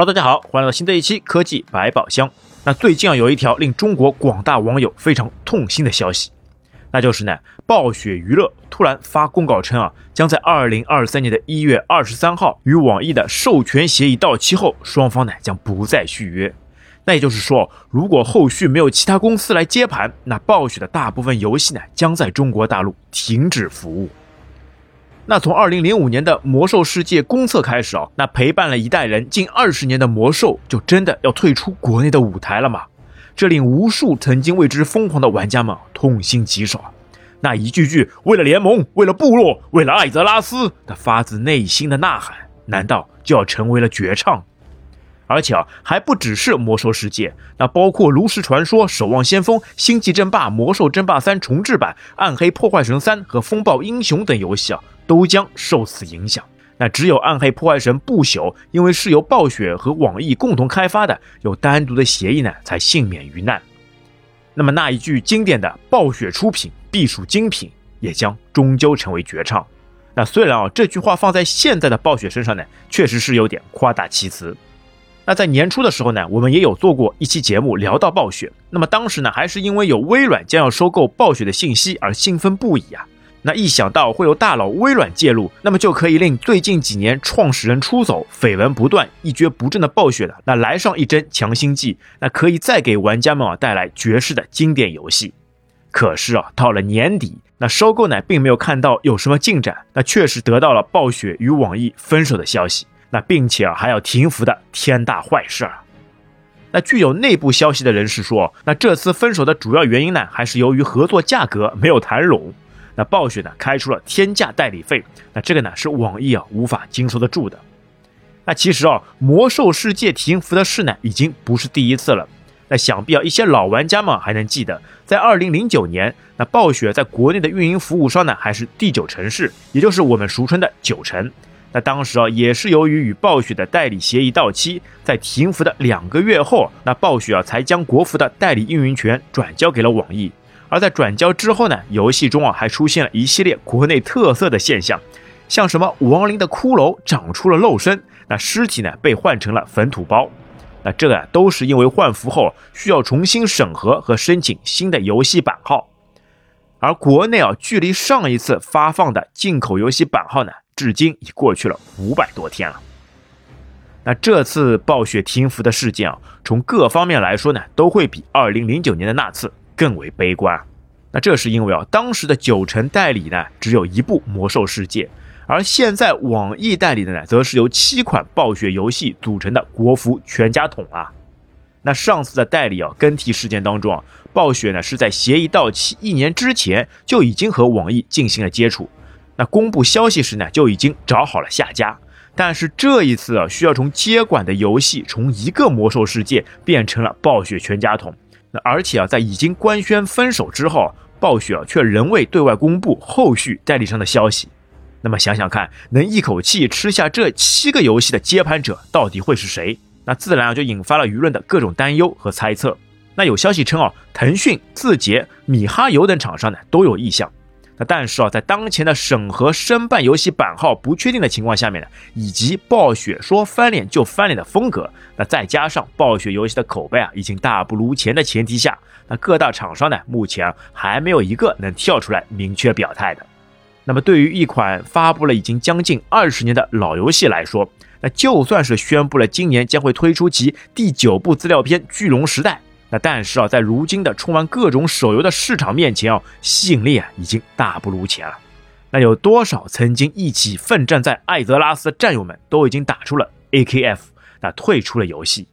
Hello，大家好，欢迎来到新的一期科技百宝箱。那最近啊，有一条令中国广大网友非常痛心的消息，那就是呢，暴雪娱乐突然发公告称啊，将在二零二三年的一月二十三号与网易的授权协议到期后，双方呢将不再续约。那也就是说，如果后续没有其他公司来接盘，那暴雪的大部分游戏呢将在中国大陆停止服务。那从二零零五年的《魔兽世界》公测开始啊，那陪伴了一代人近二十年的魔兽，就真的要退出国内的舞台了吗？这令无数曾经为之疯狂的玩家们痛心疾首！那一句句为了联盟、为了部落、为了艾泽拉斯的发自内心的呐喊，难道就要成为了绝唱？而且啊，还不只是《魔兽世界》，那包括《炉石传说》《守望先锋》《星际争霸》《魔兽争霸三重置版》《暗黑破坏神三》和《风暴英雄》等游戏啊。都将受此影响。那只有《暗黑破坏神：不朽》，因为是由暴雪和网易共同开发的，有单独的协议呢，才幸免于难。那么那一句经典的“暴雪出品必属精品”，也将终究成为绝唱。那虽然啊，这句话放在现在的暴雪身上呢，确实是有点夸大其词。那在年初的时候呢，我们也有做过一期节目聊到暴雪。那么当时呢，还是因为有微软将要收购暴雪的信息而兴奋不已啊。那一想到会有大佬微软介入，那么就可以令最近几年创始人出走、绯闻不断、一蹶不振的暴雪的那来上一针强心剂，那可以再给玩家们啊带来绝世的经典游戏。可是啊，到了年底，那收购呢并没有看到有什么进展，那确实得到了暴雪与网易分手的消息，那并且啊还要停服的天大坏事儿。那具有内部消息的人士说，那这次分手的主要原因呢，还是由于合作价格没有谈拢。那暴雪呢开出了天价代理费，那这个呢是网易啊无法经受得住的。那其实啊，魔兽世界停服的事呢已经不是第一次了。那想必啊一些老玩家们还能记得，在二零零九年，那暴雪在国内的运营服务商呢还是第九城市，也就是我们俗称的九城。那当时啊也是由于与暴雪的代理协议到期，在停服的两个月后，那暴雪啊才将国服的代理运营权转交给了网易。而在转交之后呢，游戏中啊还出现了一系列国内特色的现象，像什么亡灵的骷髅长出了肉身，那尸体呢被换成了粉土包，那这个都是因为换服后需要重新审核和申请新的游戏版号，而国内啊距离上一次发放的进口游戏版号呢，至今已过去了五百多天了。那这次暴雪停服的事件啊，从各方面来说呢，都会比二零零九年的那次。更为悲观，那这是因为啊，当时的九成代理呢只有一部《魔兽世界》，而现在网易代理的呢，则是由七款暴雪游戏组成的国服全家桶啊。那上次的代理啊更替事件当中啊，暴雪呢是在协议到期一年之前就已经和网易进行了接触，那公布消息时呢就已经找好了下家，但是这一次啊，需要从接管的游戏从一个魔兽世界变成了暴雪全家桶。那而且啊，在已经官宣分手之后，暴雪啊却仍未对外公布后续代理商的消息。那么想想看，能一口气吃下这七个游戏的接盘者到底会是谁？那自然啊就引发了舆论的各种担忧和猜测。那有消息称啊，腾讯、字节、米哈游等厂商呢都有意向。那但是啊，在当前的审核申办游戏版号不确定的情况下面呢，以及暴雪说翻脸就翻脸的风格，那再加上暴雪游戏的口碑啊已经大不如前的前提下，那各大厂商呢目前还没有一个能跳出来明确表态的。那么对于一款发布了已经将近二十年的老游戏来说，那就算是宣布了今年将会推出其第九部资料片《巨龙时代》。那但是啊，在如今的充满各种手游的市场面前啊，吸引力啊已经大不如前了。那有多少曾经一起奋战在艾泽拉斯的战友们都已经打出了 AKF，那退出了游戏。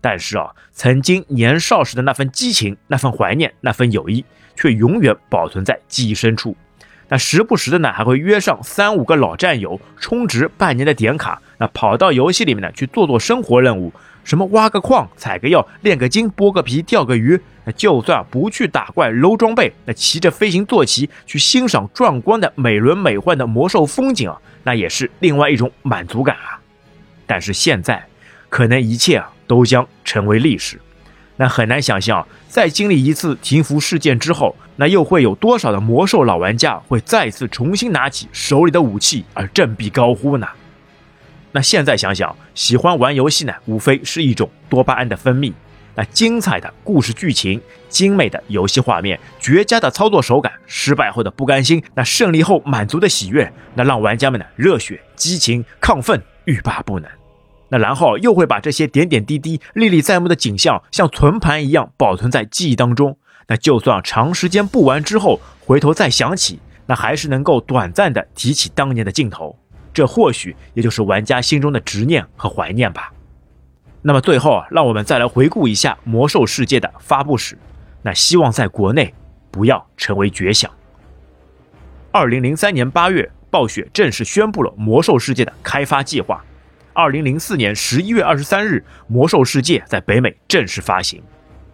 但是啊，曾经年少时的那份激情、那份怀念、那份友谊，却永远保存在记忆深处。那时不时的呢，还会约上三五个老战友，充值半年的点卡，那跑到游戏里面呢去做做生活任务。什么挖个矿、采个药、炼个金、剥个皮、钓个鱼，那就算不去打怪、搂装备，那骑着飞行坐骑去欣赏壮观的美轮美奂的魔兽风景啊，那也是另外一种满足感啊。但是现在，可能一切啊都将成为历史。那很难想象，在经历一次停服事件之后，那又会有多少的魔兽老玩家会再次重新拿起手里的武器而振臂高呼呢？那现在想想，喜欢玩游戏呢，无非是一种多巴胺的分泌。那精彩的故事剧情、精美的游戏画面、绝佳的操作手感、失败后的不甘心、那胜利后满足的喜悦，那让玩家们呢热血、激情、亢奋、欲罢不能。那然后又会把这些点点滴滴、历历在目的景象，像存盘一样保存在记忆当中。那就算长时间不玩之后，回头再想起，那还是能够短暂的提起当年的镜头。这或许也就是玩家心中的执念和怀念吧。那么最后，让我们再来回顾一下《魔兽世界》的发布史。那希望在国内不要成为绝响。二零零三年八月，暴雪正式宣布了《魔兽世界》的开发计划。二零零四年十一月二十三日，《魔兽世界》在北美正式发行。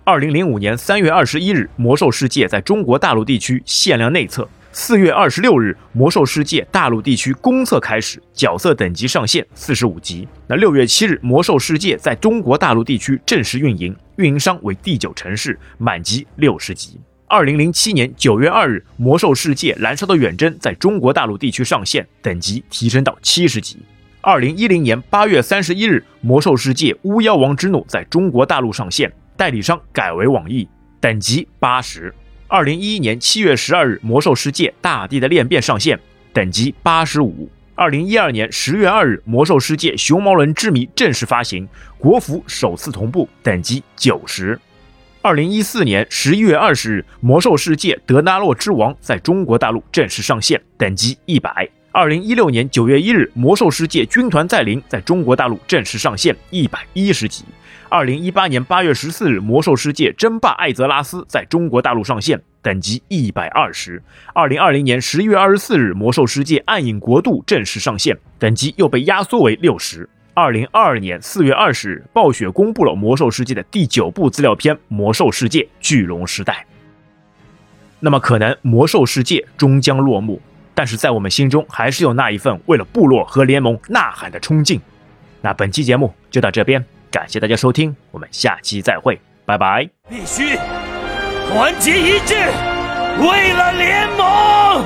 二零零五年三月二十一日，《魔兽世界》在中国大陆地区限量内测。四月二十六日，《魔兽世界》大陆地区公测开始，角色等级上限四十五级。那六月七日，《魔兽世界》在中国大陆地区正式运营，运营商为第九城市，满级六十级。二零零七年九月二日，《魔兽世界：燃烧的远征》在中国大陆地区上线，等级提升到七十级。二零一零年八月三十一日，《魔兽世界：巫妖王之怒》在中国大陆上线，代理商改为网易，等级八十。二零一一年七月十二日，《魔兽世界：大地的裂变》上线，等级八十五。二零一二年十月二日，《魔兽世界：熊猫人之谜》正式发行，国服首次同步，等级九十。二零一四年十一月二十日，《魔兽世界：德纳洛之王》在中国大陆正式上线，等级一百。二零一六年九月一日，《魔兽世界：军团再临》在中国大陆正式上线，一百一十级。二零一八年八月十四日，《魔兽世界：争霸艾泽拉斯》在中国大陆上线，等级一百二十。二零二零年十一月二十四日，《魔兽世界：暗影国度》正式上线，等级又被压缩为六十。二零二二年四月二十日，暴雪公布了《魔兽世界》的第九部资料片《魔兽世界：巨龙时代》。那么，可能《魔兽世界》终将落幕，但是在我们心中，还是有那一份为了部落和联盟呐喊的冲劲。那本期节目就到这边。感谢大家收听，我们下期再会，拜拜。必须团结一致，为了联盟。